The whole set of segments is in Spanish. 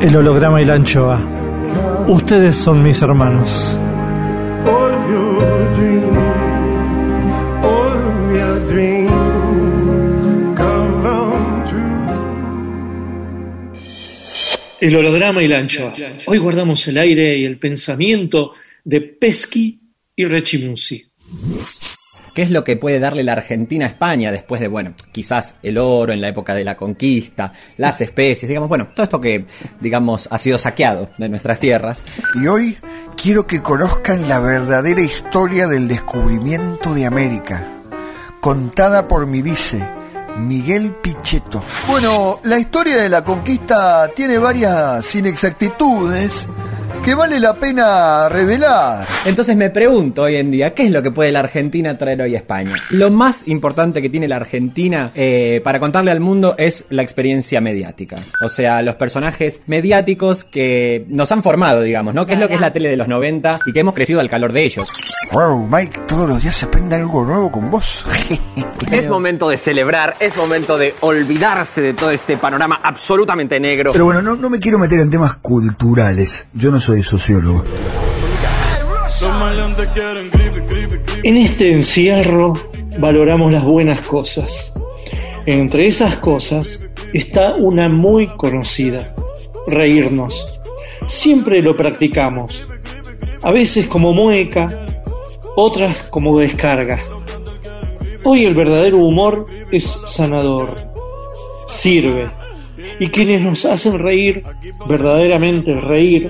El holograma y la anchoa. Ustedes son mis hermanos. El holograma y la anchoa. Hoy guardamos el aire y el pensamiento de Pesky y Rechimusi. ¿Qué es lo que puede darle la Argentina a España después de, bueno, quizás el oro en la época de la conquista, las especies, digamos, bueno, todo esto que, digamos, ha sido saqueado de nuestras tierras? Y hoy quiero que conozcan la verdadera historia del descubrimiento de América, contada por mi vice, Miguel Pichetto. Bueno, la historia de la conquista tiene varias inexactitudes que vale la pena revelar. Entonces me pregunto hoy en día, ¿qué es lo que puede la Argentina traer hoy a España? Lo más importante que tiene la Argentina eh, para contarle al mundo es la experiencia mediática. O sea, los personajes mediáticos que nos han formado, digamos, ¿no? ¿Qué es lo que es la tele de los 90 y que hemos crecido al calor de ellos? Wow, Mike, todos los días se aprende algo nuevo con vos. Es momento de celebrar, es momento de olvidarse de todo este panorama absolutamente negro. Pero bueno, no, no me quiero meter en temas culturales. Yo no soy sociólogo. En este encierro valoramos las buenas cosas. Entre esas cosas está una muy conocida, reírnos. Siempre lo practicamos, a veces como mueca, otras como descarga. Hoy el verdadero humor es sanador, sirve, y quienes nos hacen reír, verdaderamente reír,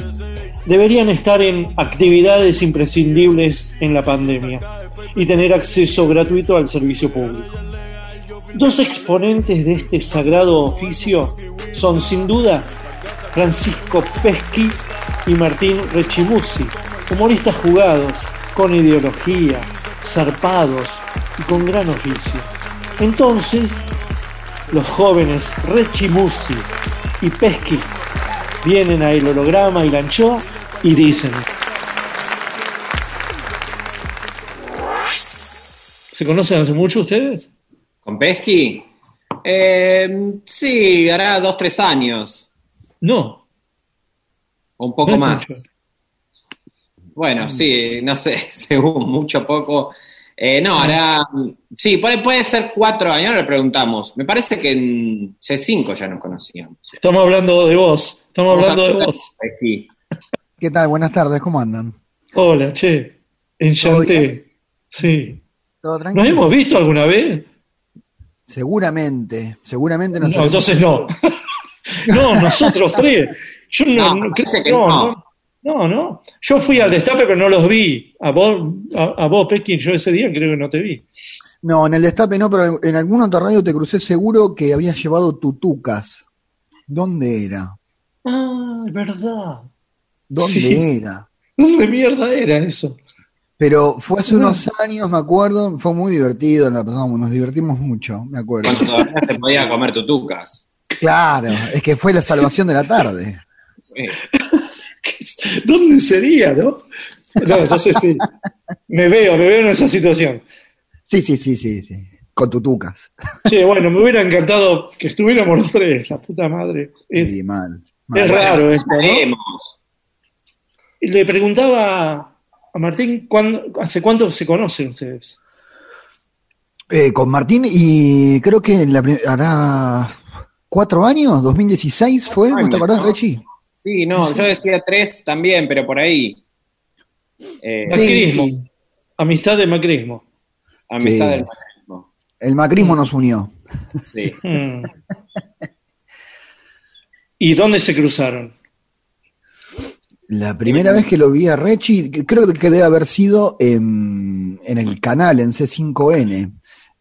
deberían estar en actividades imprescindibles en la pandemia y tener acceso gratuito al servicio público. Dos exponentes de este sagrado oficio son sin duda Francisco Pesqui y Martín Rechimusi, humoristas jugados, con ideología, zarpados y con gran oficio. Entonces, los jóvenes Rechimusi y Pesqui vienen a el holograma y la anchoa y dicen ¿Se conocen hace mucho ustedes? ¿Con Pesky? Eh, sí, hará dos, tres años. No. O un poco no más. mucho. Bueno, sí, no sé, según mucho poco. Eh, no, hará. Sí, puede, puede ser cuatro años, ahora le preguntamos. Me parece que en C5 ya nos conocíamos. Estamos hablando de vos. Estamos hablando de vos. ¿Qué tal? Buenas tardes, ¿cómo andan? Hola, che. Enchanté. Sí. ¿Todo ¿Nos hemos visto alguna vez? Seguramente, seguramente nos No, entonces no. no, nosotros tres. Yo no, No, no, parece creo- que no, no. no, no, no. Yo fui al destape, pero no los vi. A vos, a, a vos, Peskin, yo ese día creo que no te vi. No, en el destape no, pero en algún otro radio te crucé seguro que habías llevado tutucas. ¿Dónde era? Ah, es verdad. ¿Dónde Sí. era? ¿Dónde mierda era eso? Pero fue hace unos años, me acuerdo, fue muy divertido, la pasamos, nos divertimos mucho, me acuerdo. Cuando todavía se podía comer tutucas. Claro, es que fue la salvación de la tarde. Sí. ¿Dónde sería, no? No, entonces sí. Me veo, me veo en esa situación. Sí, sí, sí, sí, sí. Con tutucas. Sí, bueno, me hubiera encantado que estuviéramos los tres, la puta madre. Es, Sí, mal. mal. es raro esto, ¿no? Le preguntaba a Martín, ¿cuándo- ¿hace cuánto se conocen ustedes? Eh, con Martín y creo que en la hará cuatro años, 2016 fue, ¿no Años, te acordás, ¿no? Rechi? Sí, no, yo decía tres también, pero por ahí. Eh, Macrismo. sí. Amistad de macrismo. amistad Sí. del macrismo. El macrismo nos unió. Sí. Mm. ¿Y dónde se cruzaron? La primera vez que lo vi a Rechi, creo que debe haber sido en, en el canal, en C5N,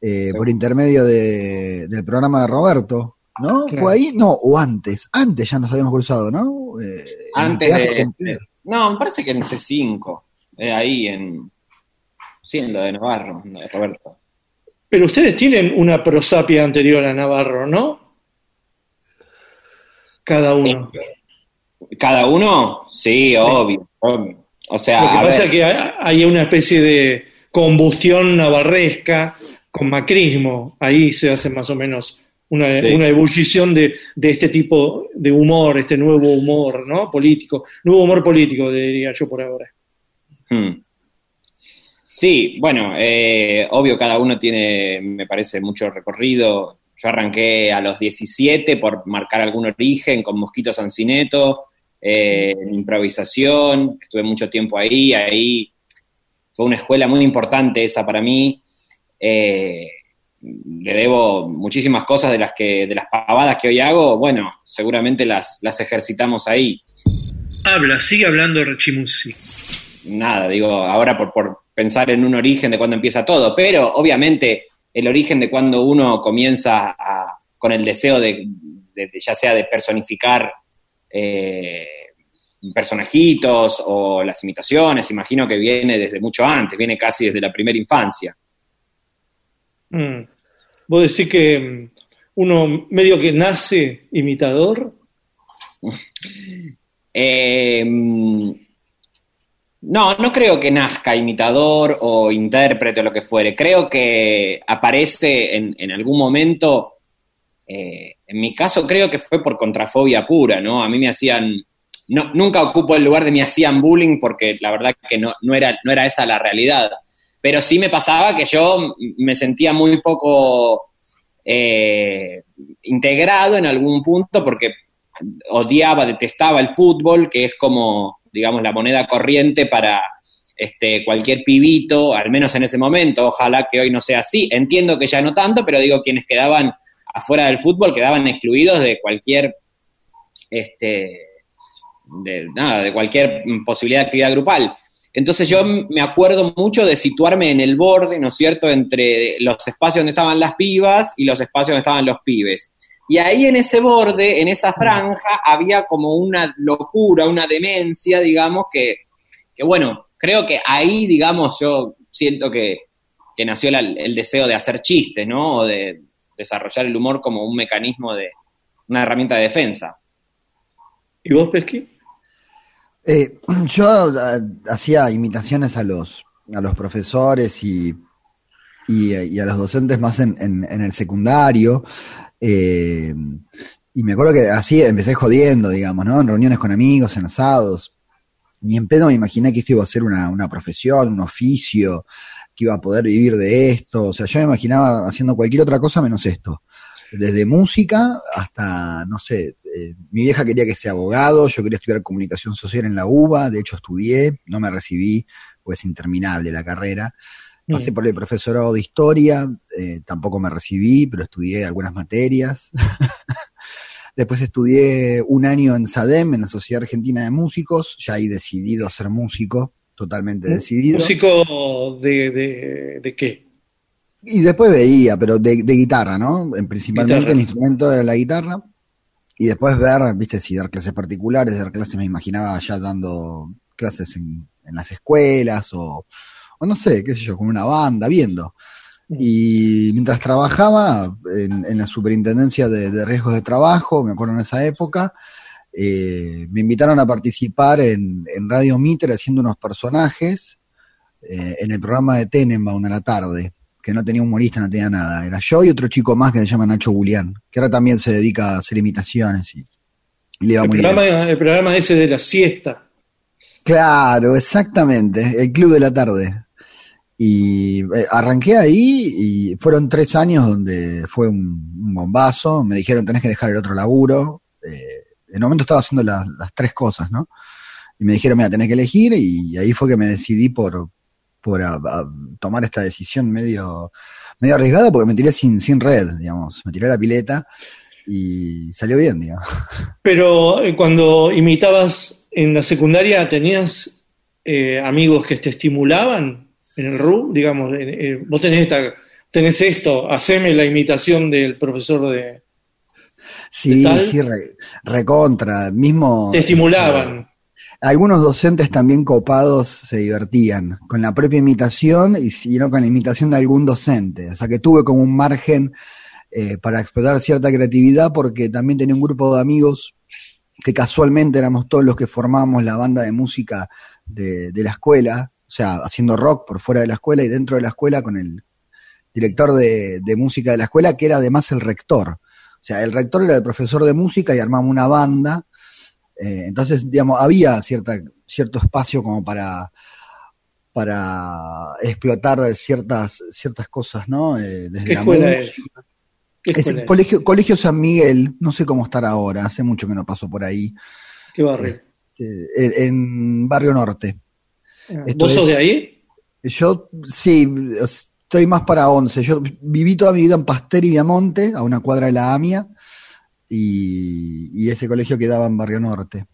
eh, por intermedio de- del programa de Roberto, ¿no? Claro. ¿Fue ahí? No, o antes. Antes ya nos habíamos cruzado, ¿no? Eh, Antes de, Completo. No, me parece que en C5. eh, ahí en. Sí, en lo de Navarro, en lo de Roberto. Pero ustedes tienen una prosapia anterior a Navarro, ¿no? Cada uno. ¿Cada uno? Sí, obvio. obvio. O sea, Lo que pasa ver, es que hay hay una especie de combustión navarresca con macrismo. Ahí se hace más o menos una, Sí. una ebullición de, de este tipo de humor, este nuevo humor, ¿no? Político. Nuevo humor político, diría yo por ahora. Hmm. Sí, bueno, eh, obvio cada uno tiene, me parece, mucho recorrido. Yo arranqué a los 17 por marcar algún origen con Mosquito Sancineto, eh, en improvisación, estuve mucho tiempo ahí, ahí fue una escuela muy importante esa para mí. Eh, le debo muchísimas cosas de las que, de las pavadas que hoy hago, bueno, seguramente las, las ejercitamos ahí. Habla, sigue hablando Rechimusi. nada, digo, ahora por, por pensar en un origen de cuando empieza todo, pero obviamente el origen de cuando uno comienza a- con el deseo de, de- de ya sea de personificar eh, personajitos o las imitaciones, imagino que viene desde mucho antes, viene casi desde la primera infancia. Mm. Vos decís que mm, uno medio que nace imitador. Eh, no, no creo que nazca imitador o intérprete o lo que fuere. Creo que aparece en, en algún momento. Eh, en mi caso, creo que fue por contrafobia pura, ¿no? A mí me hacían. No, nunca ocupo el lugar de me hacían bullying porque la verdad que no, no, era, no era esa la realidad. Pero sí me pasaba que yo me sentía muy poco eh, integrado en algún punto porque odiaba, detestaba el fútbol, que es como, digamos, la moneda corriente para este, cualquier pibito, al menos en ese momento. Ojalá que hoy no sea así. Entiendo que ya no tanto, pero digo, quienes quedaban afuera del fútbol quedaban excluidos de cualquier, este, de, nada, de cualquier posibilidad de actividad grupal. Entonces yo me acuerdo mucho de situarme en el borde, ¿no es cierto?, entre los espacios donde estaban las pibas y los espacios donde estaban los pibes. Y ahí en ese borde, en esa franja, había como una locura, una demencia, digamos, que, que bueno, creo que ahí, digamos, yo siento que, que nació el deseo de hacer chistes, ¿no? Desarrollar el humor como un mecanismo de, una herramienta de defensa. ¿Y vos, Pesqui? Eh, yo ah, hacía imitaciones a los, a los profesores y, y, y a los docentes más en, en- en el secundario. eh, y me acuerdo que así empecé jodiendo, digamos, ¿no? En reuniones con amigos, en asados. Ni en pedo me imaginé que esto iba a ser una, una profesión, un oficio, que iba a poder vivir de esto. O sea, yo me imaginaba haciendo cualquier otra cosa menos esto. Desde música hasta, no sé, eh, mi vieja quería que sea abogado, yo quería estudiar comunicación social en la UBA, de hecho estudié, no me recibí, pues es interminable la carrera. Pasé por el profesorado de historia, eh, tampoco me recibí, pero estudié algunas materias. Después estudié un año en SADEM, en la Sociedad Argentina de Músicos, ya ahí decidido ser músico, totalmente decidido. ¿Músico de, de, de qué? Y después veía, pero de, de guitarra, ¿no? En- Principalmente Guitarra. el instrumento era la guitarra. Y después ver, viste, si dar clases particulares, dar clases me imaginaba ya dando clases en, en las escuelas o, o no sé, qué sé yo, con una banda, viendo. Y mientras trabajaba en, en la superintendencia de, de riesgos de trabajo, me acuerdo en esa época, eh, me invitaron a participar en, en Radio Mitre haciendo unos personajes eh, en el programa de Tenenbaum a la tarde, que no tenía humorista, no tenía nada. Era yo y otro chico más que se llama Nacho Julián, que ahora también se dedica a hacer imitaciones y, y le va El muy bien. programa, el programa ese de la siesta. Claro, exactamente, el club de la tarde. Y eh, arranqué ahí y fueron tres años donde fue un, un bombazo. Me dijeron tenés que dejar el otro laburo. Eh, en un momento estaba haciendo las, tres cosas, ¿no? Y me dijeron, mira, tenés que elegir y ahí fue que me decidí por, por tomar esta decisión medio, medio arriesgada porque me tiré sin, sin red, digamos. Me tiré a la pileta y salió bien, digamos. Pero eh, cuando imitabas en la secundaria, ¿tenías eh, amigos que te estimulaban en el RU? Digamos, eh, vos tenés, esta, tenés esto, haceme la imitación del profesor de... Sí, tal? sí, re- recontra. Mismo. Te estimulaban. Algunos docentes también copados se divertían con la propia imitación y si no con la imitación de algún docente. O sea que tuve como un margen eh, para explotar cierta creatividad porque también tenía un grupo de amigos que casualmente éramos todos los que formábamos la banda de música de, de la escuela, o sea, haciendo rock por fuera de la escuela y dentro de la escuela con el director de, de música de la escuela, que era además el rector. O sea, el rector era el profesor de música y armamos una banda. Eh, entonces, digamos, había cierta, cierto espacio como para, para explotar ciertas, ciertas cosas, ¿no? Eh, desde ¿Qué la escuela es? música. ¿Qué Es escuela el es? colegio, San Miguel, no sé cómo estará ahora, hace mucho que no paso por ahí. ¿Qué barrio? Eh, en Barrio Norte. esto ¿Vos sos de ahí? Yo, sí, estoy más para 11. Yo viví toda mi vida en Pasteur y Viamonte, a una cuadra de la AMIA, y, y ese colegio quedaba en Barrio Norte.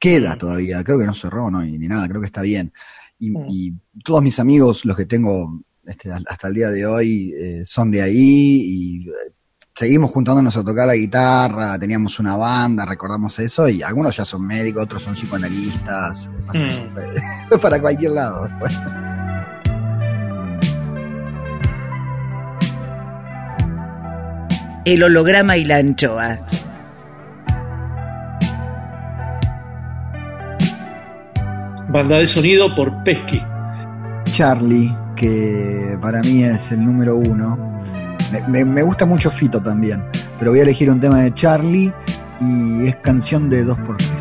Queda todavía, creo que no cerró, no, ni nada, creo que está bien. Y, y todos mis amigos, los que tengo este, hasta el día de hoy, eh, son de ahí, y eh, seguimos juntándonos a tocar la guitarra, teníamos una banda, recordamos eso, y algunos ya son médicos, otros son psicoanalistas, Mm. para cualquier lado. El holograma y la anchoa. Banda de sonido por Pesky. Charlie, que para mí es el número uno. Me, me- me gusta mucho Fito también, pero voy a elegir un tema de Charlie y es canción de 2x3.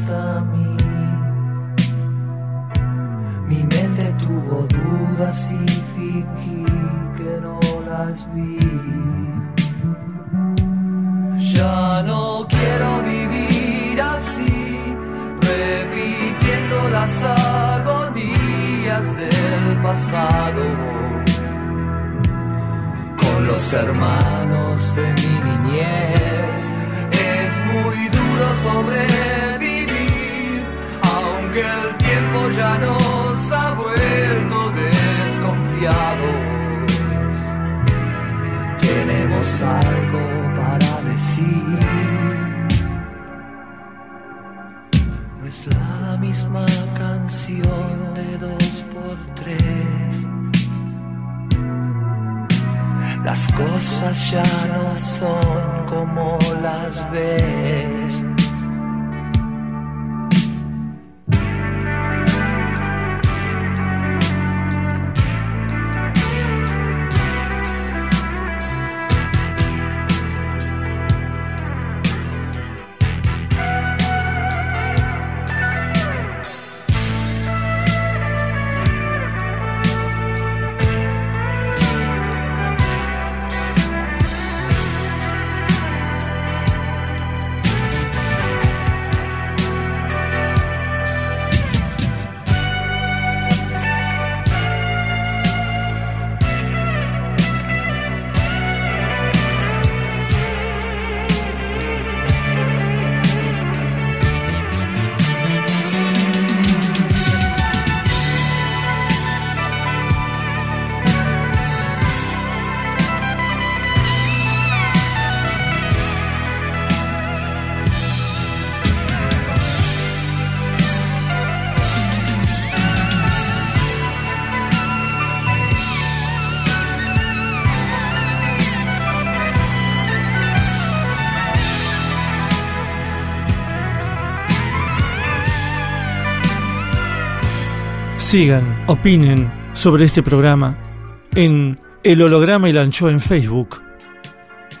Hasta mí. Mi mente tuvo dudas y fingí que no las vi. Ya no quiero vivir así, repitiendo las agonías del pasado con los hermanos de mi niñez. Es muy duro sobrevivir, aunque el tiempo ya nos ha vuelto desconfiados. Tenemos algo para decir. No es la misma canción de dos por tres. Las cosas ya no son como las ves. Sigan, opinen sobre este programa en El Holograma y la Anchoa en Facebook,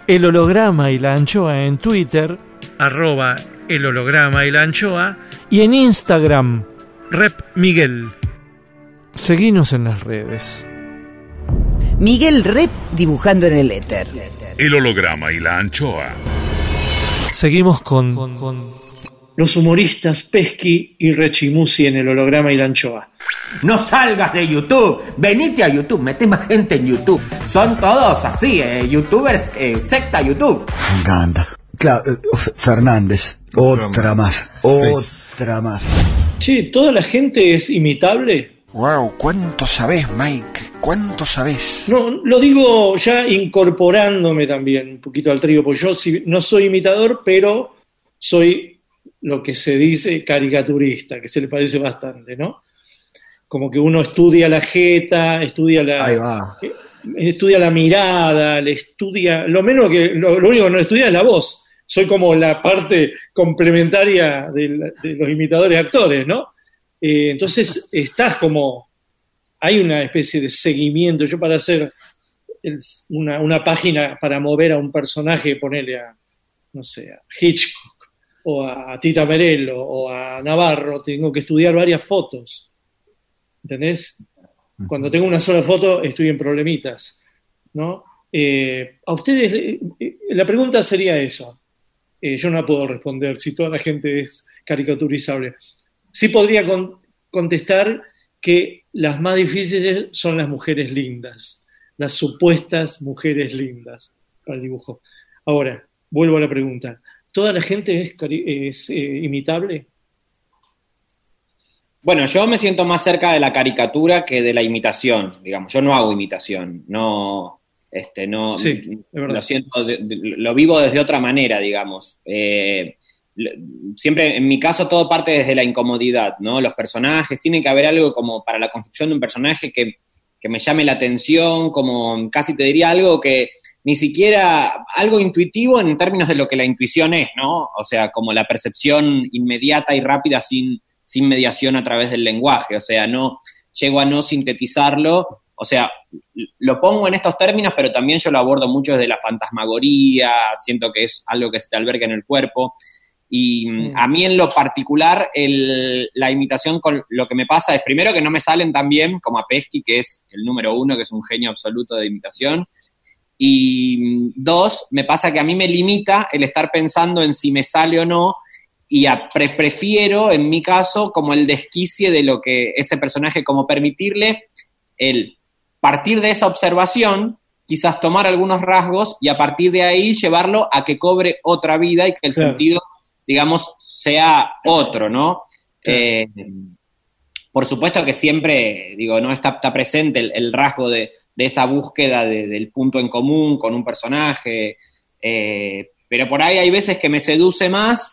El Holograma y la Anchoa en Twitter, arroba El Holograma y la Anchoa, y en Instagram, Rep Miguel. Seguinos en las redes. Miguel Rep dibujando en el éter. El holograma y la anchoa. Seguimos con, Los humoristas Pesky y Rechimusi en el holograma y la anchoa. No salgas de YouTube, venite a YouTube, mete más gente en YouTube. Son todos así, eh, youtubers, eh, secta YouTube. Me encanta. Claro, eh, Fernández, otra más, otra más. Che, ¿toda la gente es imitable? Wow, ¿cuánto sabés, Mike? ¿Cuánto sabés? No, lo digo ya incorporándome también un poquito al trío, porque yo sí- no soy imitador, pero soy lo que se dice caricaturista, que se le parece bastante, ¿no? Como que uno estudia la jeta, estudia la, Ahí va. estudia la mirada, le estudia, lo menos que, lo, lo único que no estudia es la voz. Soy como la parte complementaria de, los imitadores actores, ¿no? Eh, entonces estás como, hay una especie de seguimiento. Yo para hacer el- una, una página para mover a un personaje, ponerle a, no sé, a Hitchcock o a Tita Merello o a Navarro, tengo que estudiar varias fotos. ¿Entendés? Cuando tengo una sola foto estoy en problemitas, ¿no? Eh, a ustedes, eh, la pregunta sería eso. Eh, yo no puedo responder si toda la gente es caricaturizable. Sí podría con- contestar que las más difíciles son las mujeres lindas, las supuestas mujeres lindas para el dibujo. Ahora, vuelvo a la pregunta. ¿Toda la gente es, eh, imitable? Bueno, yo me siento más cerca de la caricatura que de la imitación, digamos. Yo no hago imitación, no, este, no, Sí, es verdad. lo siento, de- de- lo vivo desde otra manera, digamos. Eh, siempre, en mi caso, todo parte desde la incomodidad, ¿no? Los personajes, tiene que haber algo como para la construcción de un personaje que, que me llame la atención, como casi te diría algo que ni siquiera, algo intuitivo en términos de lo que la intuición es, ¿no? O sea, como la percepción inmediata y rápida sin, sin mediación a través del lenguaje, o sea, no llego a no sintetizarlo, o sea, lo pongo en estos términos, pero también yo lo abordo mucho desde la fantasmagoría, siento que es algo que se te alberga en el cuerpo, y mm, a mí en lo particular el- la imitación con lo que me pasa es primero que no me salen tan bien como a Pesky, que es el número uno, que es un genio absoluto de imitación, y mm, dos, me pasa que a mí me limita el estar pensando en si me sale o no, y a- pre- prefiero, en mi caso, como el desquicie de lo que ese personaje, como permitirle el partir de esa observación, quizás tomar algunos rasgos y a partir de ahí llevarlo a que cobre otra vida y que el Claro. sentido, digamos, sea otro, ¿no? Eh, por supuesto que siempre, digo, no está, está presente el, el rasgo de, de esa búsqueda de- del punto en común con un personaje, eh, pero por ahí hay veces que me seduce más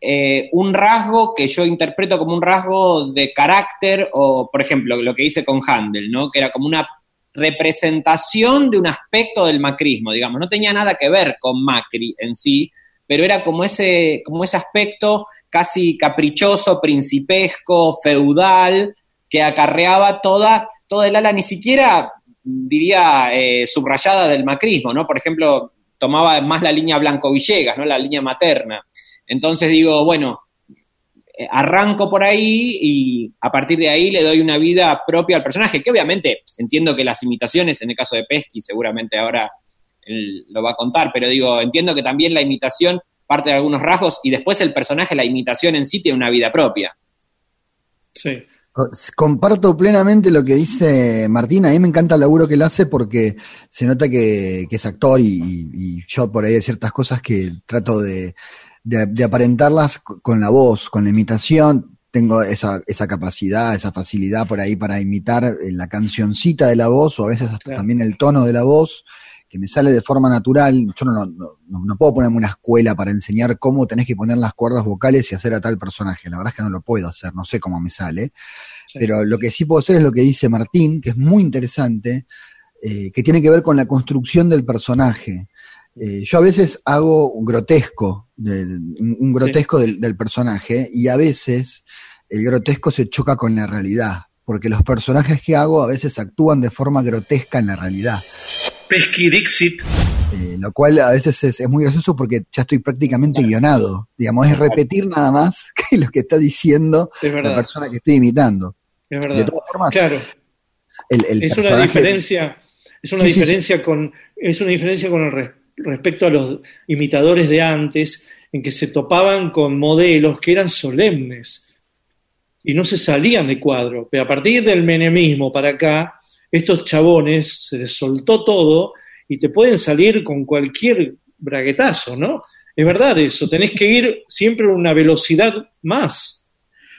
eh, un rasgo que yo interpreto como un rasgo de carácter, o por ejemplo, lo que hice con Handel, ¿no? Que era como una representación de un aspecto del macrismo, digamos, no tenía nada que ver con Macri en sí, pero era como ese, como ese aspecto casi caprichoso, principesco, feudal, que acarreaba toda, toda el ala, ni siquiera diría eh, subrayada del macrismo, ¿no? Por ejemplo, tomaba más la línea Blanco Villegas, ¿no? La línea materna. Entonces digo, bueno, eh, arranco por ahí y a partir de ahí le doy una vida propia al personaje, que obviamente entiendo que las imitaciones, en el caso de Pesky, seguramente ahora él lo va a contar, pero digo, entiendo que también la imitación parte de algunos rasgos y después el personaje, la imitación en sí tiene una vida propia. Sí. Co- Comparto plenamente lo que dice Martín. A mí me encanta el laburo que él hace porque se nota que, que es actor y, yo por ahí hay ciertas cosas que trato de, de- de aparentarlas con la voz, con la imitación. Tengo esa, esa capacidad, esa facilidad por ahí para imitar eh, la cancioncita de la voz o a veces hasta Claro. también el tono de la voz que me sale de forma natural. Yo no, no, no, no puedo ponerme una escuela para enseñar cómo tenés que poner las cuerdas vocales y hacer a tal personaje. La verdad es que no lo puedo hacer, no sé cómo me sale. Sí. Pero lo que sí puedo hacer es lo que dice Martín, que es muy interesante, eh, que tiene que ver con la construcción del personaje. Eh, yo a veces hago un grotesco, del- un, un grotesco del, del personaje, y a veces el grotesco se choca con la realidad, porque los personajes que hago a veces actúan de forma grotesca en la realidad. Pesky Dixit. Eh, lo cual a veces es, es muy gracioso porque ya estoy prácticamente guionado. Digamos, es repetir nada más que lo que está diciendo Es la persona que estoy imitando. Es De verdad. todas formas, Claro. el, el es una diferencia es una Sí, sí, sí. diferencia con es una diferencia con el res- respecto a los imitadores de antes en que se topaban con modelos que eran solemnes y no se salían de cuadro pero a partir del menemismo para acá estos chabones se les soltó todo y te pueden salir con cualquier braguetazo no es verdad eso tenés que ir siempre a una velocidad más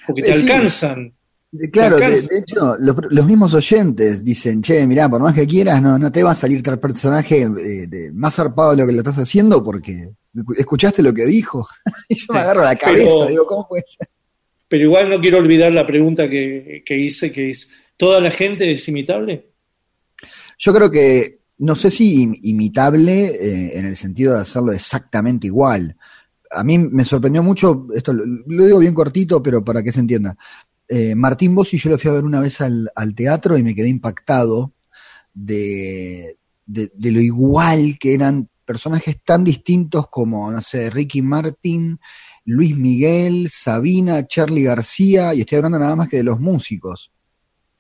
porque te Eh, sí. alcanzan Eh, Claro, de, hecho, los, los mismos oyentes dicen, che, mirá, por más que quieras, no, no te va a salir tal personaje eh, de- más zarpado de lo que lo estás haciendo porque escuchaste lo que dijo. y yo me agarro la Pero- cabeza, digo, ¿cómo puede ser? Pero igual no quiero olvidar la pregunta que, que hice, que es, ¿toda la gente es imitable? Yo creo que, no sé si im- imitable eh, en el sentido de hacerlo exactamente igual. A mí me sorprendió mucho, esto lo, digo bien cortito, pero para que se entienda. Eh, Martín Bossi yo lo fui a ver una vez al, teatro y me quedé impactado de, de, de lo igual que eran personajes tan distintos como, no sé, Ricky Martin, Luis Miguel, Sabina, Charlie García, y estoy hablando nada más que de los músicos.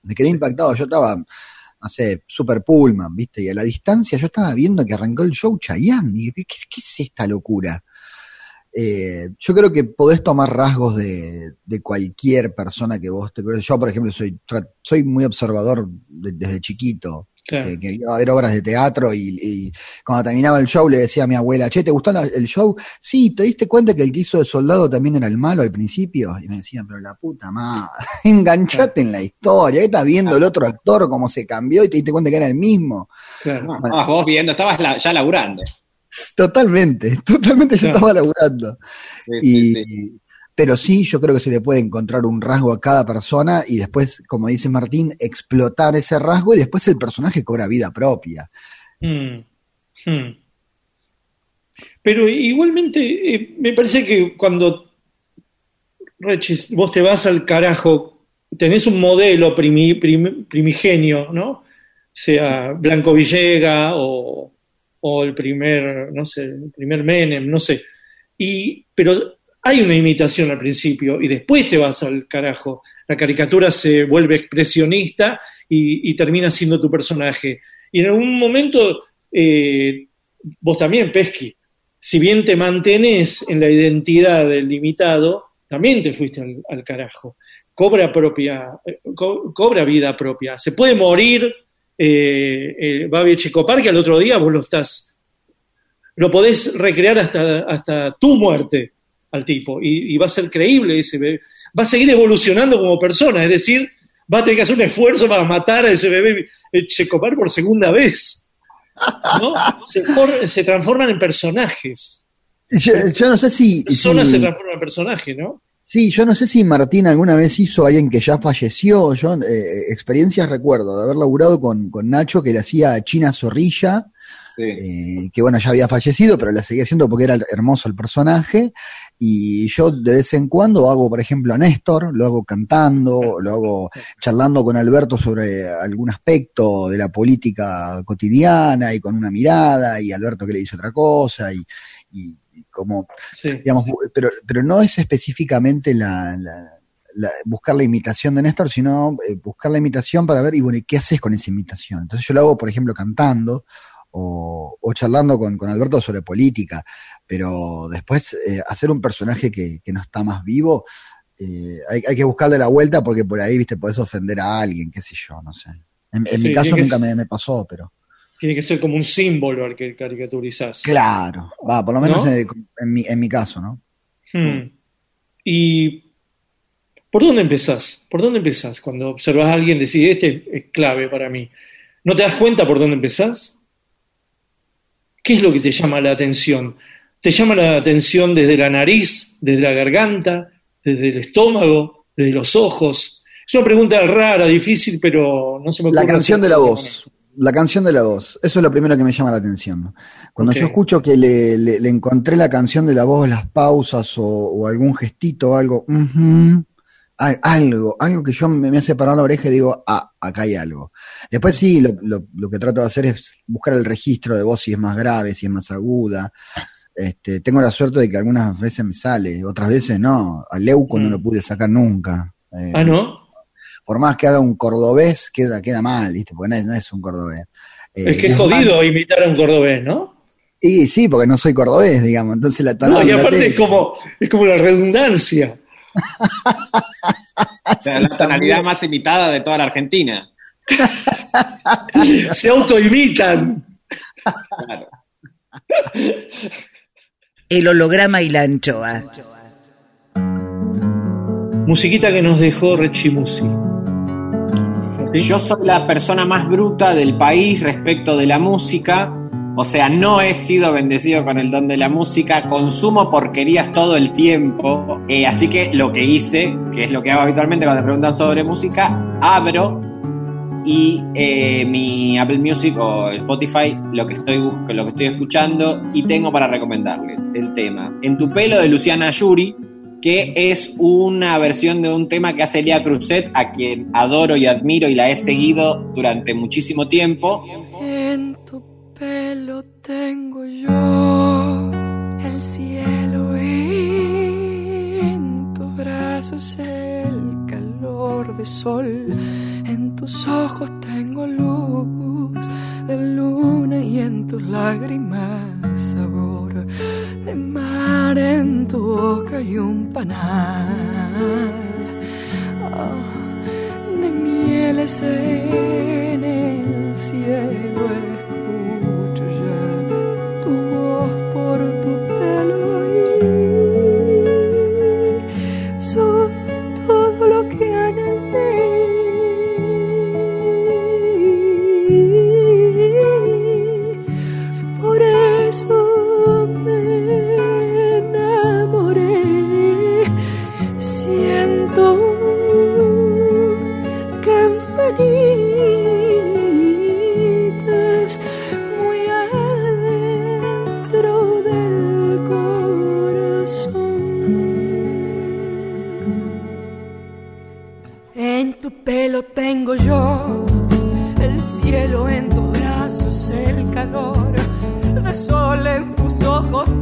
Me quedé impactado, yo estaba, no sé, Super Pullman, ¿viste? Y a la distancia yo estaba viendo que arrancó el show Chayanne, y ¿qué, es esta locura? Eh, yo creo que podés tomar rasgos de, cualquier persona que vos te Yo, por ejemplo, soy, soy muy observador de- desde chiquito. Claro. Que, que iba a ver obras de teatro y, y cuando terminaba el show le decía a mi abuela, che, ¿te gustó la- el show? Sí, ¿te diste cuenta que el que hizo de soldado también era el malo al principio? Y me decían, pero la puta madre, enganchate en la historia, ¿qué estás viendo el otro actor cómo se cambió y te diste cuenta que era el mismo? Claro. No, estabas vos viendo, estabas la- ya laburando. Totalmente, totalmente yo estaba laburando. Sí, Y, sí, sí. Pero sí, yo creo que se le puede encontrar un rasgo a cada persona y después, como dice Martín, explotar ese rasgo y después el personaje cobra vida propia. Mm, mm. Pero igualmente, eh, me parece que cuando vos te vas al carajo, tenés un modelo primi- prim- primigenio, ¿no? Sea Blanco Villega o, o el primer, no sé, el primer Menem, no sé. Y, pero hay una imitación al principio y después te vas al carajo. La caricatura se vuelve expresionista y, termina siendo tu personaje. Y en algún momento, eh, vos también, Pesky, si bien te mantenés en la identidad del imitado, también te fuiste al, carajo. Cobra propia, eh, co- cobra vida propia. Se puede morir eh, eh, Babi Checopar que al otro día vos lo estás, lo podés recrear hasta, hasta tu muerte al tipo y, y va a ser creíble ese bebé. Va a seguir evolucionando como persona, es decir, va a tener que hacer un esfuerzo para matar a ese bebé Checopar por segunda vez. ¿no? Se, for- se transforman en personajes. Yo, yo no sé si, Personas si- se transforman en personaje, ¿no? sí, yo no sé si Martín alguna vez hizo a alguien que ya falleció. Yo eh, experiencias recuerdo de haber laburado con, con Nacho que le hacía China Zorrilla, Sí. eh, que bueno, ya había fallecido, pero la seguía haciendo porque era hermoso el personaje. Y yo de vez en cuando hago, por ejemplo, a Néstor, lo hago cantando, lo hago charlando con Alberto sobre algún aspecto de la política cotidiana y con una mirada, y Alberto que le dice otra cosa, y, y- y como, Sí. digamos, pero, pero no es específicamente la, la- la- buscar la imitación de Néstor, sino eh, buscar la imitación para ver, y bueno, ¿y qué haces con esa imitación? Entonces yo lo hago, por ejemplo, cantando o, o charlando con, con Alberto sobre política, pero después eh, hacer un personaje que, que no está más vivo, eh, hay, hay que buscarle la vuelta porque por ahí, viste, podés ofender a alguien, qué sé yo, no sé. En, en Sí, mi caso nunca ser- me, me pasó, pero... Tiene que ser como un símbolo al que caricaturizás. Claro, va, por lo menos ¿No? en, en mi, en mi caso, ¿no? Hmm. ¿Y por dónde empezás? ¿Por dónde empezás? Cuando observas a alguien, decís, este es clave para mí. ¿No te das cuenta por dónde empezás? ¿Qué es lo que te llama la atención? ¿Te llama la atención desde la nariz, desde la garganta, desde el estómago, desde los ojos? Es una pregunta rara, difícil, pero no se me ocurre. La canción de la voz. La canción de la voz. Eso es lo primero que me llama la atención. Cuando yo escucho que le, le- le encontré la canción de la voz, las pausas o, o algún gestito o algo, algo, algo que yo me, me hace parar la oreja y digo, ah, acá hay algo. Después sí, lo, lo- lo que trato de hacer es buscar el registro de voz si es más grave, si es más aguda. Este, tengo la suerte de que algunas veces me sale, otras veces no. A Leuco no lo pude sacar nunca. Eh, Ah, ¿no? Por más que haga un cordobés, queda, queda mal, ¿viste? Porque no es, no es un cordobés. Eh, Es que es Guzmán- jodido imitar a un cordobés, ¿no? Y sí, porque no soy cordobés, digamos. Entonces la No, y aparte es como, es como la redundancia. La tonalidad más imitada de toda la Argentina. Se autoimitan. Claro. El holograma y la anchoa. Musiquita que nos dejó Rechimusi. Yo soy la persona más bruta del país respecto de la música. O sea, no he sido bendecido con el don de la música. Consumo porquerías todo el tiempo. Eh, así que lo que hice, que es lo que hago habitualmente cuando me preguntan sobre música, abro y eh, mi Apple Music o Spotify lo que estoy lo que estoy escuchando y tengo para recomendarles el tema En tu pelo de Luciana Yuri, que es una versión de un tema que hace Elia Cruzet, a quien adoro y admiro y la he seguido durante muchísimo tiempo. Pelo tengo yo el cielo y en tus brazos el calor de sol. En tus ojos tengo luz de luna y en tus lágrimas sabor de mar. En tu boca y un panal ah, de mieles en el cielo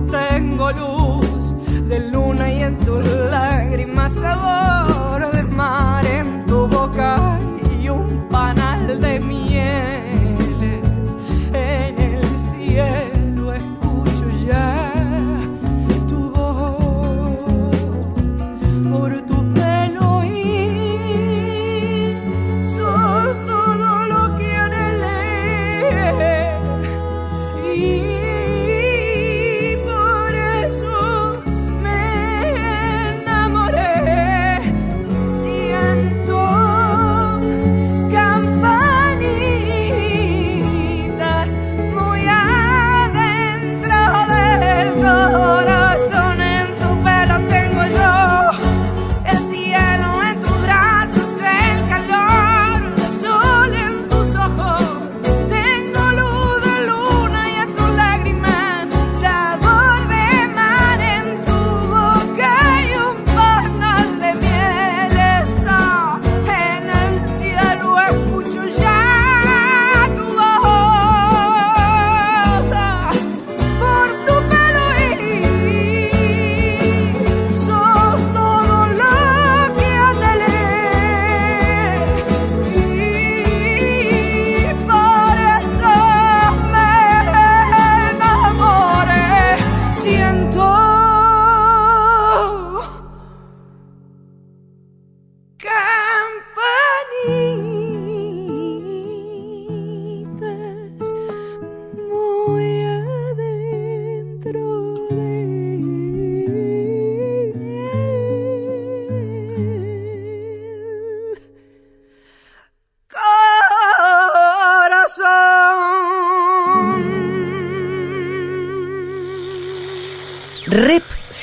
tengo luz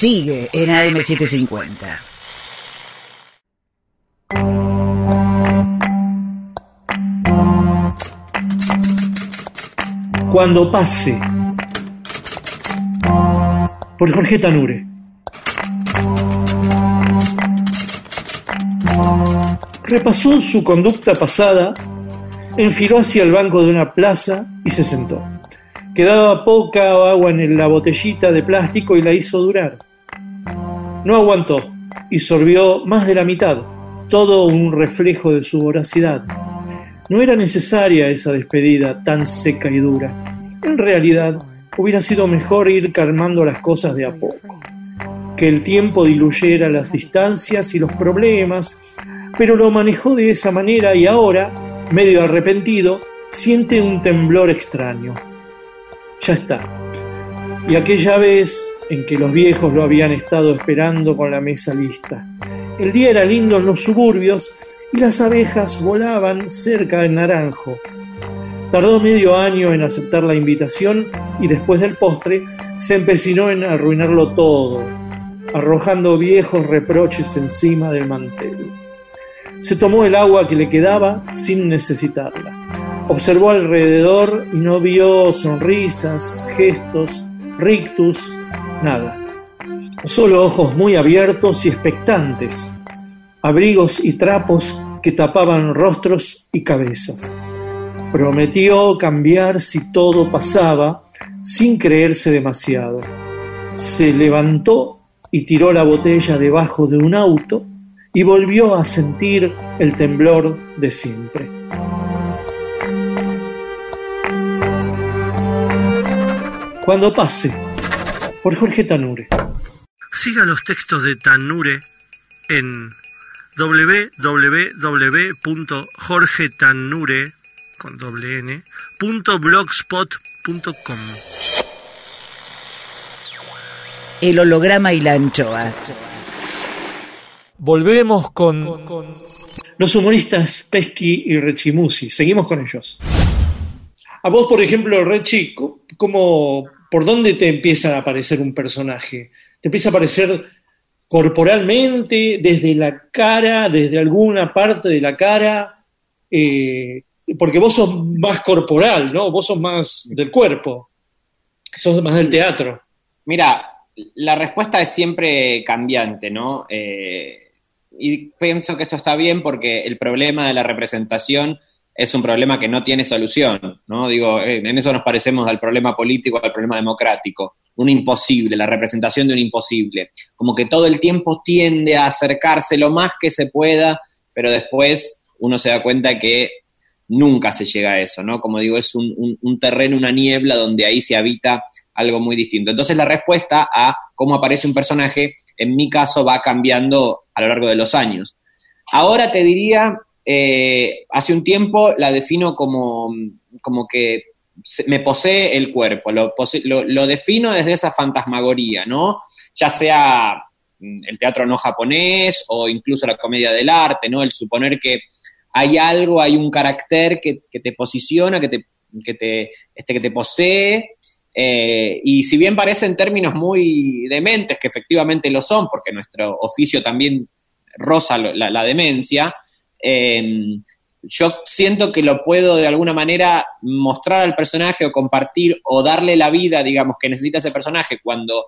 sigue en AM750. Cuando pase. Por Jorge Tanure. Repasó su conducta pasada, enfiló hacia el banco de una plaza y se sentó. Quedaba poca agua en la botellita de plástico y la hizo durar. No aguantó y sorbió más de la mitad, todo un reflejo de su voracidad. No era necesaria esa despedida tan seca y dura. En realidad, hubiera sido mejor ir calmando las cosas de a poco. Que el tiempo diluyera las distancias y los problemas, pero lo manejó de esa manera y ahora, medio arrepentido, siente un temblor extraño. Ya está. Y aquella vez en que los viejos lo habían estado esperando con la mesa lista. El día era lindo en los suburbios y las abejas volaban cerca del naranjo. Tardó medio año en aceptar la invitación y después del postre se empecinó en arruinarlo todo, arrojando viejos reproches encima del mantel. Se tomó el agua que le quedaba sin necesitarla. Observó alrededor y no vio sonrisas, gestos, rictus, nada. Solo ojos muy abiertos y expectantes, abrigos y trapos que tapaban rostros y cabezas. Prometió cambiar si todo pasaba sin creerse demasiado. Se levantó y tiró la botella debajo de un auto y volvió a sentir el temblor de siempre. Cuando pase, por Jorge Tanure. Siga los textos de Tanure en www.jorgetanure con doble n, punto blogspot.com. El holograma y la anchoa. Volvemos con, Los humoristas Pesky y Rechimusi. Seguimos con ellos. A vos, por ejemplo, Rechi, ¿cómo, ¿por dónde te empieza a aparecer un personaje? ¿Te empieza a aparecer corporalmente, desde la cara, desde alguna parte de la cara? Eh, porque vos sos más corporal, ¿no? Vos sos más del cuerpo. Sos más del teatro. Mira, la respuesta es siempre cambiante, ¿no? Eh, y pienso que eso está bien porque el problema de la representación es un problema que no tiene solución, ¿no? Digo, eh, en eso nos parecemos al problema político, al problema democrático. Un imposible, la representación de un imposible. Como que todo el tiempo tiende a acercarse lo más que se pueda, pero después uno se da cuenta que nunca se llega a eso, ¿no? Como digo, es un, un- un terreno, una niebla donde ahí se habita algo muy distinto. Entonces la respuesta a cómo aparece un personaje, en mi caso, va cambiando a lo largo de los años. Ahora te diría, eh, hace un tiempo la defino como, como que me posee el cuerpo, lo, defino desde esa fantasmagoría, ¿no? Ya sea mm, el teatro no japonés o incluso la comedia del arte, ¿no? El suponer que hay algo, hay un carácter que, te posiciona, que te, que te, este, que te posee, eh, y si bien parecen términos muy dementes, que efectivamente lo son, porque nuestro oficio también roza la demencia, yo siento que lo puedo de alguna manera mostrar al personaje o compartir o darle la vida, digamos, que necesita ese personaje cuando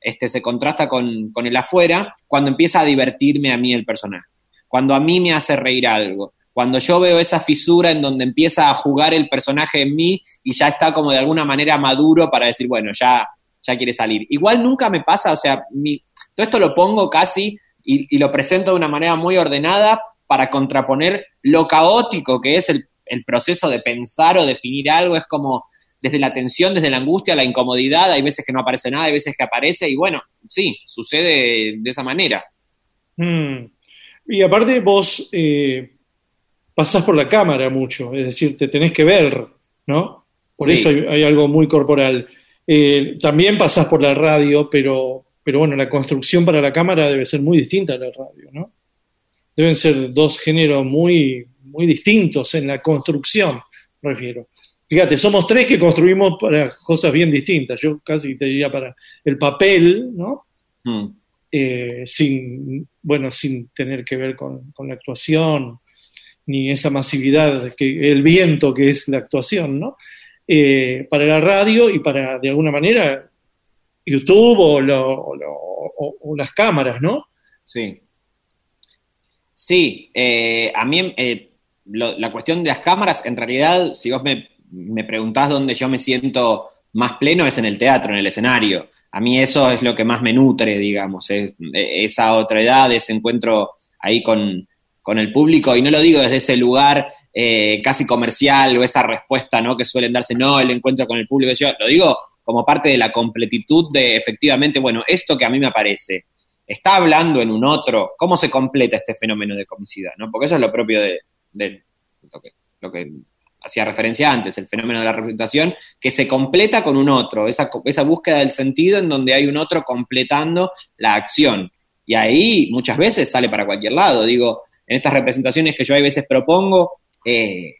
este, se contrasta con, con el afuera, cuando empieza a divertirme a mí el personaje, cuando a mí me hace reír algo, cuando yo veo esa fisura en donde empieza a jugar el personaje en mí y ya está como de alguna manera maduro para decir, bueno, ya, ya quiere salir. Igual nunca me pasa, o sea, mi, todo esto lo pongo casi y lo presento de una manera muy ordenada para contraponer lo caótico que es el, el proceso de pensar o definir algo, es como desde la tensión, desde la angustia, la incomodidad, hay veces que no aparece nada, hay veces que aparece y bueno, sí, sucede de esa manera. Mm. Y aparte vos eh, pasás por la cámara mucho, es decir, te tenés que ver, ¿no? Por Sí. eso hay, hay algo muy corporal. Eh, también pasás por la radio, pero, pero bueno, la construcción para la cámara debe ser muy distinta a la radio, ¿no? Deben ser dos géneros muy, muy distintos en la construcción, refiero. Fíjate, somos tres que construimos para cosas bien distintas. Yo casi te diría para el papel, ¿no? Mm. eh, sin, bueno, sin tener que ver con, con la actuación, ni esa masividad, que el viento que es la actuación, ¿no? Eh, para la radio y para, de alguna manera, YouTube o, lo- o lo- o- o las cámaras, ¿no? Sí. Sí, eh, a mí eh, lo- la cuestión de las cámaras, en realidad, si vos me, me preguntás dónde yo me siento más pleno, es en el teatro, en el escenario. A mí eso es lo que más me nutre, digamos, eh, esa otra edad, ese encuentro ahí con, con el público, y no lo digo desde ese lugar eh, casi comercial o esa respuesta ¿no? que suelen darse, no, el encuentro con el público, yo lo digo como parte de la completitud de efectivamente, bueno, esto que a mí me aparece, está hablando en un otro, ¿cómo se completa este fenómeno de comicidad? ¿no? Porque eso es lo propio de, lo, que, hacía referencia antes, el fenómeno de la representación, que se completa con un otro, esa, esa búsqueda del sentido en donde hay un otro completando la acción. Y ahí muchas veces sale para cualquier lado. Digo, en estas representaciones que yo a veces propongo, eh,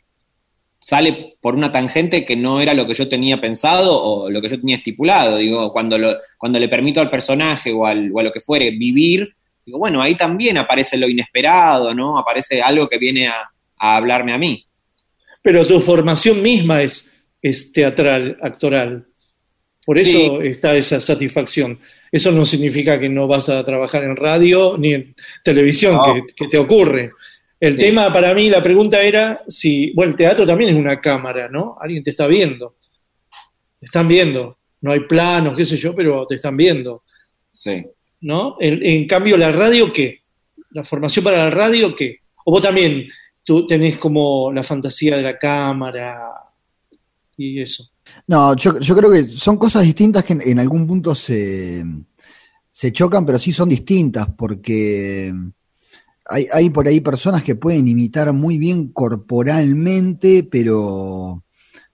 sale por una tangente que no era lo que yo tenía pensado o lo que yo tenía estipulado. Digo, cuando, lo, cuando le permito al personaje o, al, o a lo que fuere vivir, digo, bueno, ahí también aparece lo inesperado, ¿no? Aparece algo que viene a, a hablarme a mí. Pero tu formación misma es, es teatral, actoral. Por eso Sí. está esa satisfacción. Eso no significa que no vas a trabajar en radio ni en televisión, No. que, que te ocurre. El Sí. tema para mí, la pregunta era si, bueno, el teatro también es una cámara, ¿no? Alguien te está viendo. Te están viendo. No hay planos, qué sé yo, pero te están viendo, Sí. ¿no? En, en cambio, la radio, ¿qué? La formación para la radio, ¿qué? O vos también, tú tenés como la fantasía de la cámara y eso. No, yo, yo creo que son cosas distintas que en, en algún punto se, se chocan, pero sí son distintas, porque hay, hay por ahí personas que pueden imitar muy bien corporalmente, pero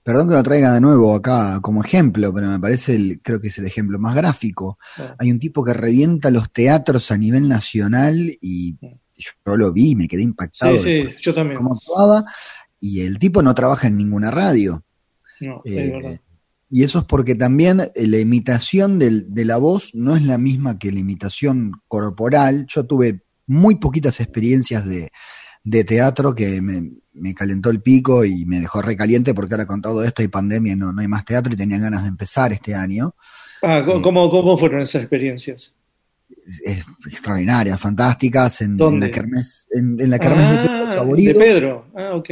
perdón que lo traiga de nuevo acá como ejemplo, pero me parece, el, creo que es el ejemplo más gráfico. Hay un tipo que revienta los teatros a nivel nacional y yo lo vi, me quedé impactado Sí, sí, yo también. cómo actuaba, y el tipo no trabaja en ninguna radio. No, Eh, es verdad. y eso es porque también eh, la imitación del- de la voz no es la misma que la imitación corporal. Yo tuve muy poquitas experiencias de, de teatro que me, me calentó el pico y me dejó recaliente porque ahora con todo esto hay pandemia y no, no hay más teatro y tenía ganas de empezar este año. Ah, ¿cómo- ¿cómo, ¿Cómo fueron esas experiencias? Extraordinarias, fantásticas, en, la Kermés, en, en la Kermés de Pedro Ah, Saborido. de Pedro. Ah, ok.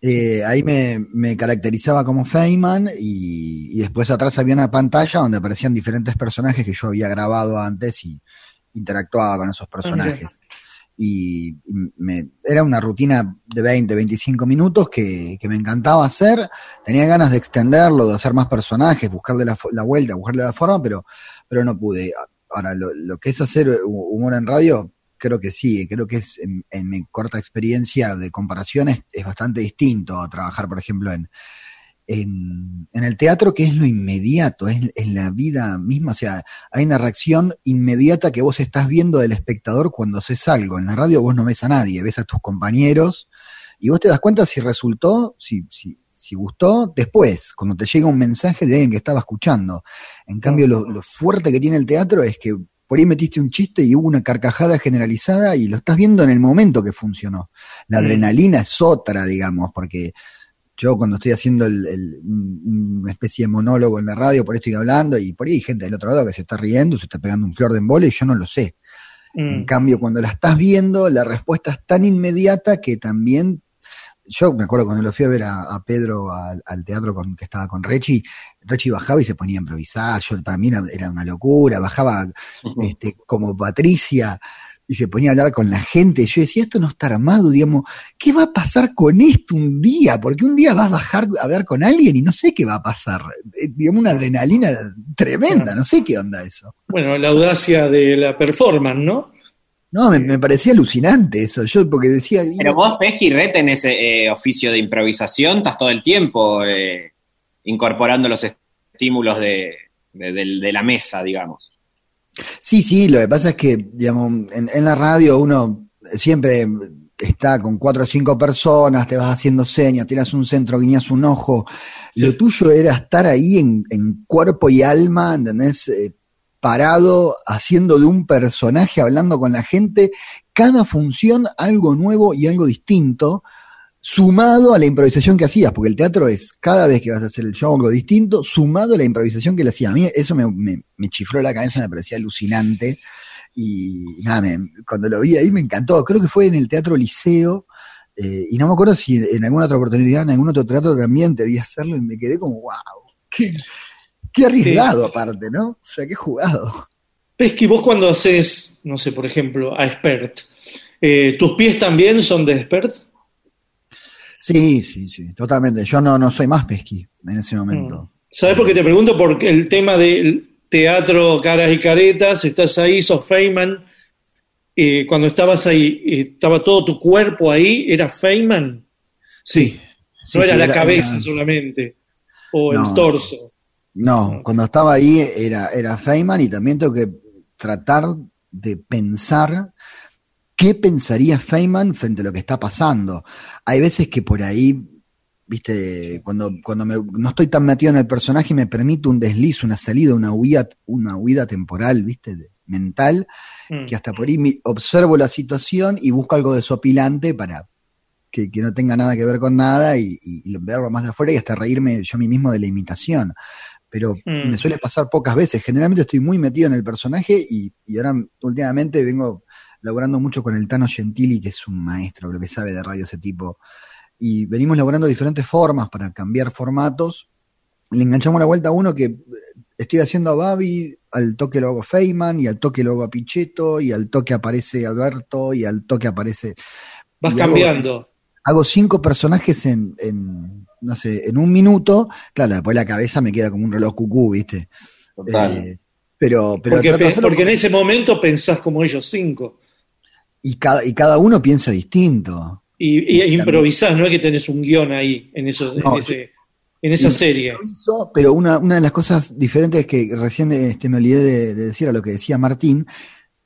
Eh, ahí me, me caracterizaba como Feynman y, y después atrás había una pantalla donde aparecían diferentes personajes que yo había grabado antes y interactuaba con esos personajes. Y me, era una rutina de 20, 25 minutos que, que me encantaba hacer. Tenía ganas de extenderlo, de hacer más personajes, buscarle la, la vuelta, buscarle la forma, pero, pero no pude. Ahora, lo, que es hacer hu- humor en radio, creo que sí, creo que es en, en mi corta experiencia de comparaciones es bastante distinto a trabajar, por ejemplo, en, en, en el teatro, que es lo inmediato, es, es la vida misma, o sea, hay una reacción inmediata que vos estás viendo del espectador cuando haces algo. En la radio vos no ves a nadie, ves a tus compañeros y vos te das cuenta si resultó, si, si, si gustó, después, cuando te llega un mensaje de alguien que estaba escuchando. En cambio, lo, lo fuerte que tiene el teatro es que por ahí metiste un chiste y hubo una carcajada generalizada y lo estás viendo en el momento que funcionó. La adrenalina es otra, digamos, porque yo cuando estoy haciendo el, el- un- una especie de monólogo en la radio, por ahí estoy hablando y por ahí hay gente del otro lado que se está riendo, se está pegando un flor de embole y yo no lo sé. En Mm. cambio, cuando la estás viendo, la respuesta es tan inmediata que también. Yo me acuerdo cuando lo fui a ver a, a Pedro al, al teatro con, que estaba con Rechi, Rechi bajaba y se ponía a improvisar. Yo, para mí era, era una locura, bajaba este, como Patricia y se ponía a hablar con la gente. Yo decía, esto no está armado, digamos, ¿qué va a pasar con esto un día? Porque un día vas a bajar a hablar con alguien y no sé qué va a pasar. Eh, digamos, una adrenalina tremenda, no sé qué onda eso. Bueno, la audacia de la performance, ¿no? No, me, me parecía alucinante eso, yo porque decía... Pero vos, Pesky, re tenés ese eh, oficio de improvisación, estás todo el tiempo eh, incorporando los estímulos de, de la mesa, digamos. Sí, sí, lo que pasa es que, digamos, en, en la radio uno siempre está con cuatro o cinco personas, te vas haciendo señas, tiras un centro, guiñas un ojo. Lo tuyo era estar ahí en, en cuerpo y alma, ¿entendés? Eh, parado, haciendo de un personaje, hablando con la gente, cada función algo nuevo y algo distinto, sumado a la improvisación que hacías, porque el teatro es cada vez que vas a hacer el show algo distinto, sumado a la improvisación que le hacía. A mí eso me, me, me chifló la cabeza, me parecía alucinante. Y nada, me- cuando lo vi ahí me encantó. Creo que fue en el Teatro Liceo. eh, y no me acuerdo si en alguna otra oportunidad, en algún otro teatro también te vi hacerlo y me quedé como, wow, qué, qué arriesgado aparte, ¿no? O sea, qué jugado. Pesky, vos cuando haces, no sé, por ejemplo, a expert, eh, ¿tus pies también son de expert? Sí, sí, sí, totalmente. Yo no, no soy más pesqui en ese momento. ¿Sabes por qué te pregunto? Porque el tema del teatro caras y caretas, estás ahí, sos Feynman. eh, cuando estabas ahí, ¿estaba todo tu cuerpo ahí? ¿Era Feynman? Sí. No Sí, era sí, la era- cabeza era- solamente, o No. el torso. No, cuando estaba ahí era, era Feynman y también tengo que tratar de pensar qué pensaría Feynman frente a lo que está pasando. Hay veces que por ahí, viste, cuando, cuando me- no estoy tan metido en el personaje me permite un desliz, una salida, una huida, una huida temporal, viste, de- mental, Mm. que hasta por ahí observo la situación y busco algo desopilante para que, que no tenga nada que ver con nada y, y- y verlo más de afuera y hasta reírme yo mí mismo de la imitación. Pero Mm. me suele pasar pocas veces. Generalmente estoy muy metido en el personaje y, y ahora últimamente vengo laborando mucho con el Tano Gentili, que es un maestro, lo que sabe de radio ese tipo. Y venimos laborando diferentes formas para cambiar formatos. Le enganchamos la vuelta a uno que estoy haciendo a Babi, al toque lo hago Feynman, y al toque lo hago a Pichetto, y al toque aparece Alberto, y al toque aparece. Vas hago- cambiando. hago cinco personajes en, en, no sé, en un minuto. Claro, después la cabeza me queda como un reloj cucú, ¿viste? Total. Eh, pero, pero porque en ese momento pensás como ellos cinco. Y, cada, y cada uno piensa distinto. Y, y improvisás, no es que tenés un guion ahí, en, eso, No, en, ese- en esa serie. Pero una, una de las cosas diferentes que recién este, me olvidé de, de decir a lo que decía Martín,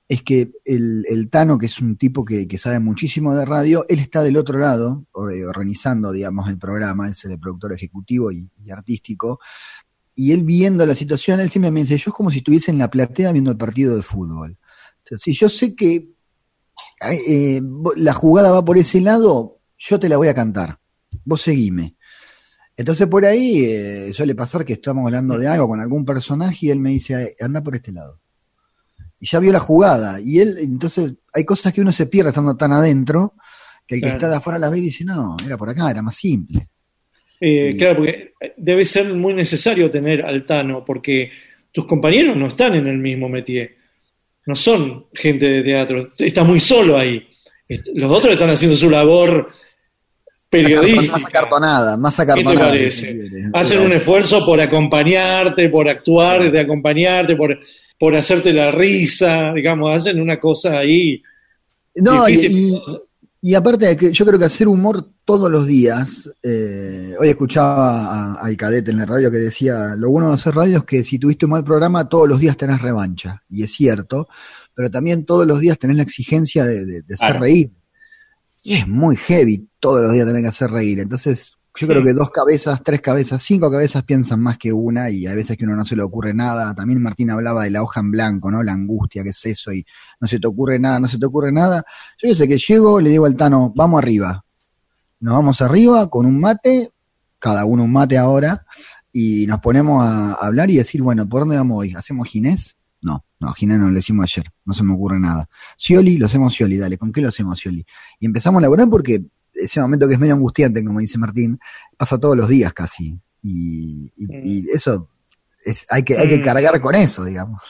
es que el, el Tano, que es un tipo que, que sabe muchísimo de radio, él está del otro lado, or- organizando, digamos, el programa, es el productor ejecutivo y, y artístico, y él viendo la situación, él siempre me dice, yo es como si estuviese en la platea viendo el partido de fútbol. Entonces, yo sé que eh, la jugada va por ese lado, yo te la voy a cantar, vos seguime. Entonces por ahí eh, suele pasar que estamos hablando de algo con algún personaje y él me dice, anda por este lado. Y ya vio la jugada. Y él, entonces, hay cosas que uno se pierde estando tan adentro, que el que está de afuera las ve y dice, no, era por acá, era más simple. Eh, Y- Claro, porque debe ser muy necesario tener al Tano, porque tus compañeros no están en el mismo métier. No son gente de teatro. Estás muy solo ahí. Los otros están haciendo su labor periodística. Más acartonada, más ¿Qué te acartonada. si parece? Hacen un esfuerzo por acompañarte, por actuar, de acompañarte, por, por hacerte la risa, digamos, hacen una cosa ahí. No, difícil. y- y aparte de que yo creo que hacer humor todos los días, eh, hoy escuchaba a- al cadete en la radio que decía, lo bueno de hacer radio es que si tuviste un mal programa, todos los días tenés revancha, y es cierto, pero también todos los días tenés la exigencia de, de- de hacer Claro. reír. Y es muy heavy todos los días tener que hacer reír, entonces yo creo que dos cabezas, tres cabezas, cinco cabezas piensan más que una y hay veces que uno no se le ocurre nada. También Martín hablaba de la hoja en blanco, ¿no? La angustia, ¿qué es eso? Y no se te ocurre nada, no se te ocurre nada. Yo sé que llego, le digo al Tano, vamos arriba. Nos vamos arriba con un mate, cada uno un mate ahora, y nos ponemos a hablar y decir, bueno, ¿por dónde vamos hoy? ¿Hacemos Ginés? No, no, Ginés no lo hicimos ayer, no se me ocurre nada. Scioli, lo hacemos Scioli, dale, ¿con qué lo hacemos Scioli? Y empezamos a laburar porque ese momento que es medio angustiante, como dice Martín, pasa todos los días casi. Y, y- y eso, es, hay, que, hay que Mm. cargar con eso, digamos.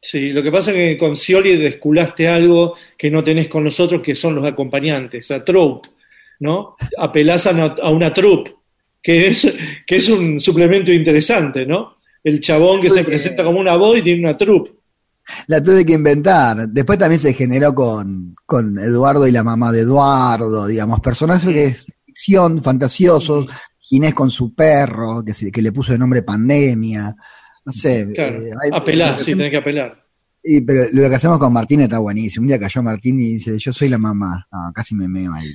Sí, lo que pasa es que con Scioli desculaste algo que no tenés con los otros, que son los acompañantes, a troupe, ¿no? Apelás a una, a una troupe, que es, que es un suplemento interesante, ¿no? El chabón que se presenta como una voz y tiene una troupe. La tuve que inventar. Después también se generó con, con Eduardo y la mamá de Eduardo, digamos, personajes de ficción, fantasiosos, Ginés con su perro, que, se- que le puso de nombre Pandemia. No sé. Claro, eh, hay- sí, tenés que apelar. y, pero lo que hacemos con Martín está buenísimo. Un día cayó Martín y dice, yo soy la mamá. No, casi me meo ahí.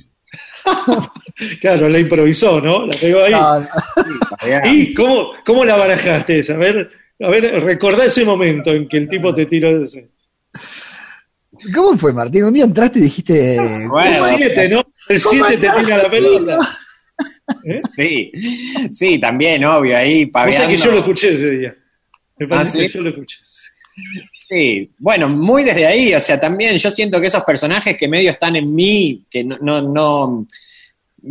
Claro, la improvisó, ¿no? La pegó ahí. No, no. ¿Y cómo, cómo la barajaste? A ver, a ver, recordá ese momento en que el tipo te tiró de ese. ¿Cómo fue, Martín? Un día entraste y dijiste... El Bueno, 7, ¿no? El ¿Cómo 7 te tira la pelota. sí, sí, también, obvio, ahí O sea que yo lo escuché ese día. Me parece ¿Ah, que yo lo escuché. Sí, bueno, muy desde ahí, o sea, también yo siento que esos personajes que medio están en mí, que no, no, no-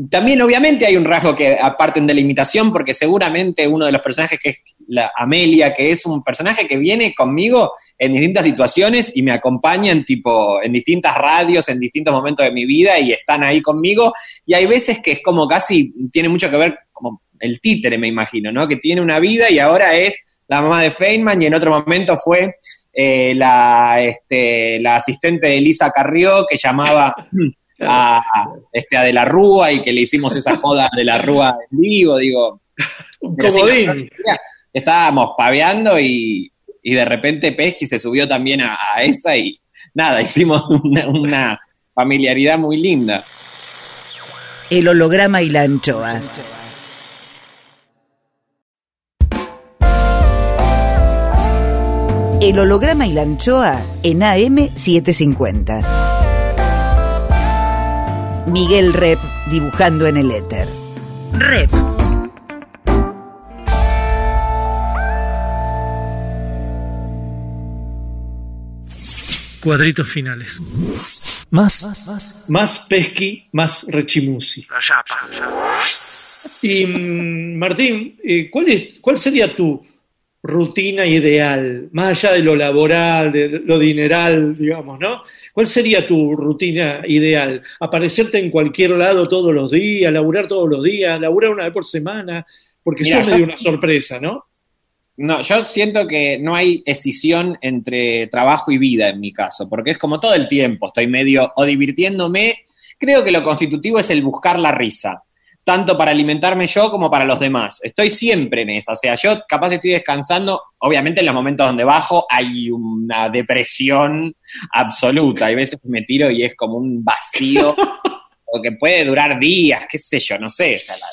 también obviamente hay un rasgo que aparten de la imitación, porque seguramente uno de los personajes que es la Amelia, que es un personaje que viene conmigo en distintas situaciones y me acompaña en tipo, en distintas radios, en distintos momentos de mi vida y están ahí conmigo, y hay veces que es como casi, tiene mucho que ver como el títere, me imagino, ¿no? Que tiene una vida y ahora es la mamá de Feynman y en otro momento fue eh, la, este, la asistente de Elisa Carrió que llamaba a, este, a De la Rúa y que le hicimos esa joda de la Rúa en vivo, digo. Comodín. estábamos paveando y, y de repente Pesky se subió también a, a esa y nada, hicimos una, una familiaridad muy linda. El holograma y la anchoa. El holograma y la anchoa en AM750. Miguel Rep dibujando en el éter. Rep. Cuadritos finales. Más. Más pesqui, más rechimusi. Y mm, Martín, eh, ¿cuál, es, ¿cuál sería tu rutina ideal? Más allá de lo laboral, de lo dineral, digamos, ¿no? ¿Cuál sería tu rutina ideal? ¿Aparecerte en cualquier lado todos los días, laburar todos los días, laburar una vez por semana? Porque Mira, sos yo- medio una sorpresa, ¿no? No, yo siento que no hay escisión entre trabajo y vida en mi caso, porque es como todo el tiempo, estoy medio o divirtiéndome. Creo que lo constitutivo es el buscar la risa, tanto para alimentarme yo como para los demás. Estoy siempre en esa, o sea, yo capaz estoy descansando, obviamente en los momentos donde bajo hay una depresión absoluta, hay veces que me tiro y es como un vacío, o que puede durar días, qué sé yo, no sé, o sea, la,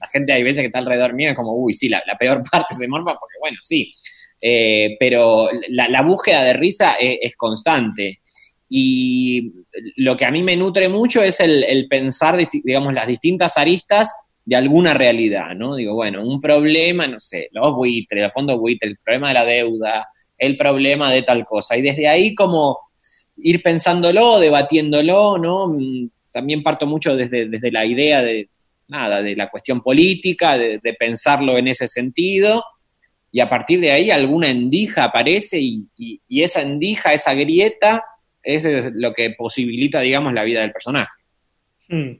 la gente hay veces que está alrededor mío es como, uy, sí, la, la peor parte se morfa, porque bueno, sí. Eh, pero la, la búsqueda de risa es, es constante. Y lo que a mí me nutre mucho es el, el pensar, digamos, las distintas aristas de alguna realidad, ¿no? Digo, bueno, un problema, no sé, los buitres, los fondos buitres, el problema de la deuda, el problema de tal cosa. Y desde ahí como ir pensándolo, debatiéndolo, ¿no? También parto mucho desde, desde la idea de, nada, de la cuestión política, de, de pensarlo en ese sentido, y a partir de ahí alguna endija aparece y, y- y esa endija, esa grieta, es lo que posibilita, digamos, la vida del personaje. Mm.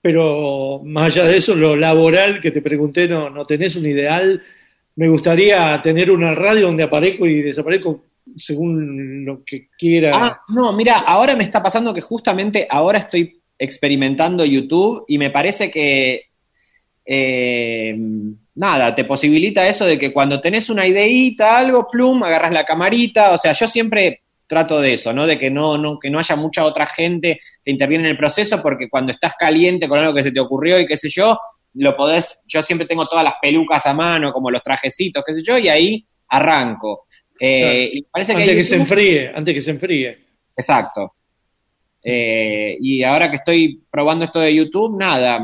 Pero más allá de eso, lo laboral que te pregunté, no, no tenés un ideal. Me gustaría tener una radio donde aparezco y desaparezco según lo que quiera. Ah, no, mira, ahora me está pasando que justamente ahora estoy experimentando YouTube y me parece que eh, nada, te posibilita eso de que cuando tenés una ideita, algo, plum, agarras la camarita, o sea, yo siempre trato de eso, ¿no? De que no, no, que no haya mucha otra gente que interviene en el proceso, porque cuando estás caliente con algo que se te ocurrió y qué sé yo, lo podés, yo siempre tengo todas las pelucas a mano, como los trajecitos, qué sé yo, y ahí arranco. Eh, y parece que antes hay que se enfríe, antes que se enfríe. Exacto. Eh, y ahora que estoy probando esto de YouTube, nada,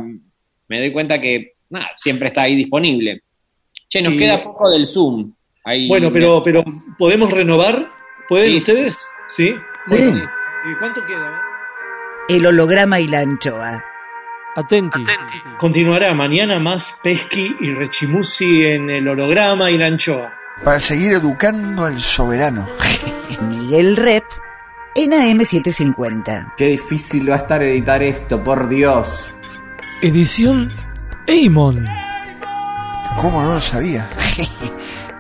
me doy cuenta que nada, siempre está ahí disponible. Che, nos Y- queda poco del Zoom. Ahí Bueno, pero, pero ¿podemos renovar? ¿Pueden Sí. ustedes? ¿Sí? Sí. ¿Y cuánto queda? El holograma y la anchoa. Atenti. Continuará mañana más Pesqui y Rechimusi en el holograma y la anchoa. Para seguir educando al soberano. Miguel Rep en AM750. Qué difícil va a estar editar esto, por Dios. Edición Eimon. ¿Cómo no lo sabía?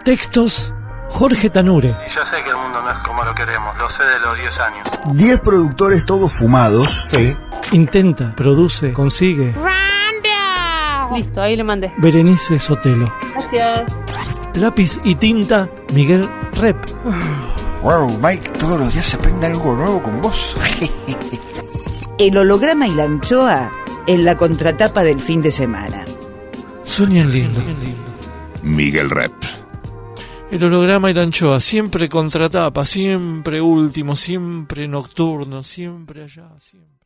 Textos Jorge Tanure. Yo sé que el mundo no es como lo queremos, lo sé de los 10 años. 10 productores todos fumados. Sí. Intenta, produce, consigue. Listo, ahí le mandé. Berenice Sotelo. Gracias. Lápiz y tinta Miguel Rep. Wow, Mike, todos los días se aprende algo nuevo con vos. El holograma y la anchoa en la contratapa del fin de semana. Sueñan lindo. Miguel Rep. El holograma y la anchoa, siempre contratapa, siempre último, siempre nocturno, siempre allá, siempre.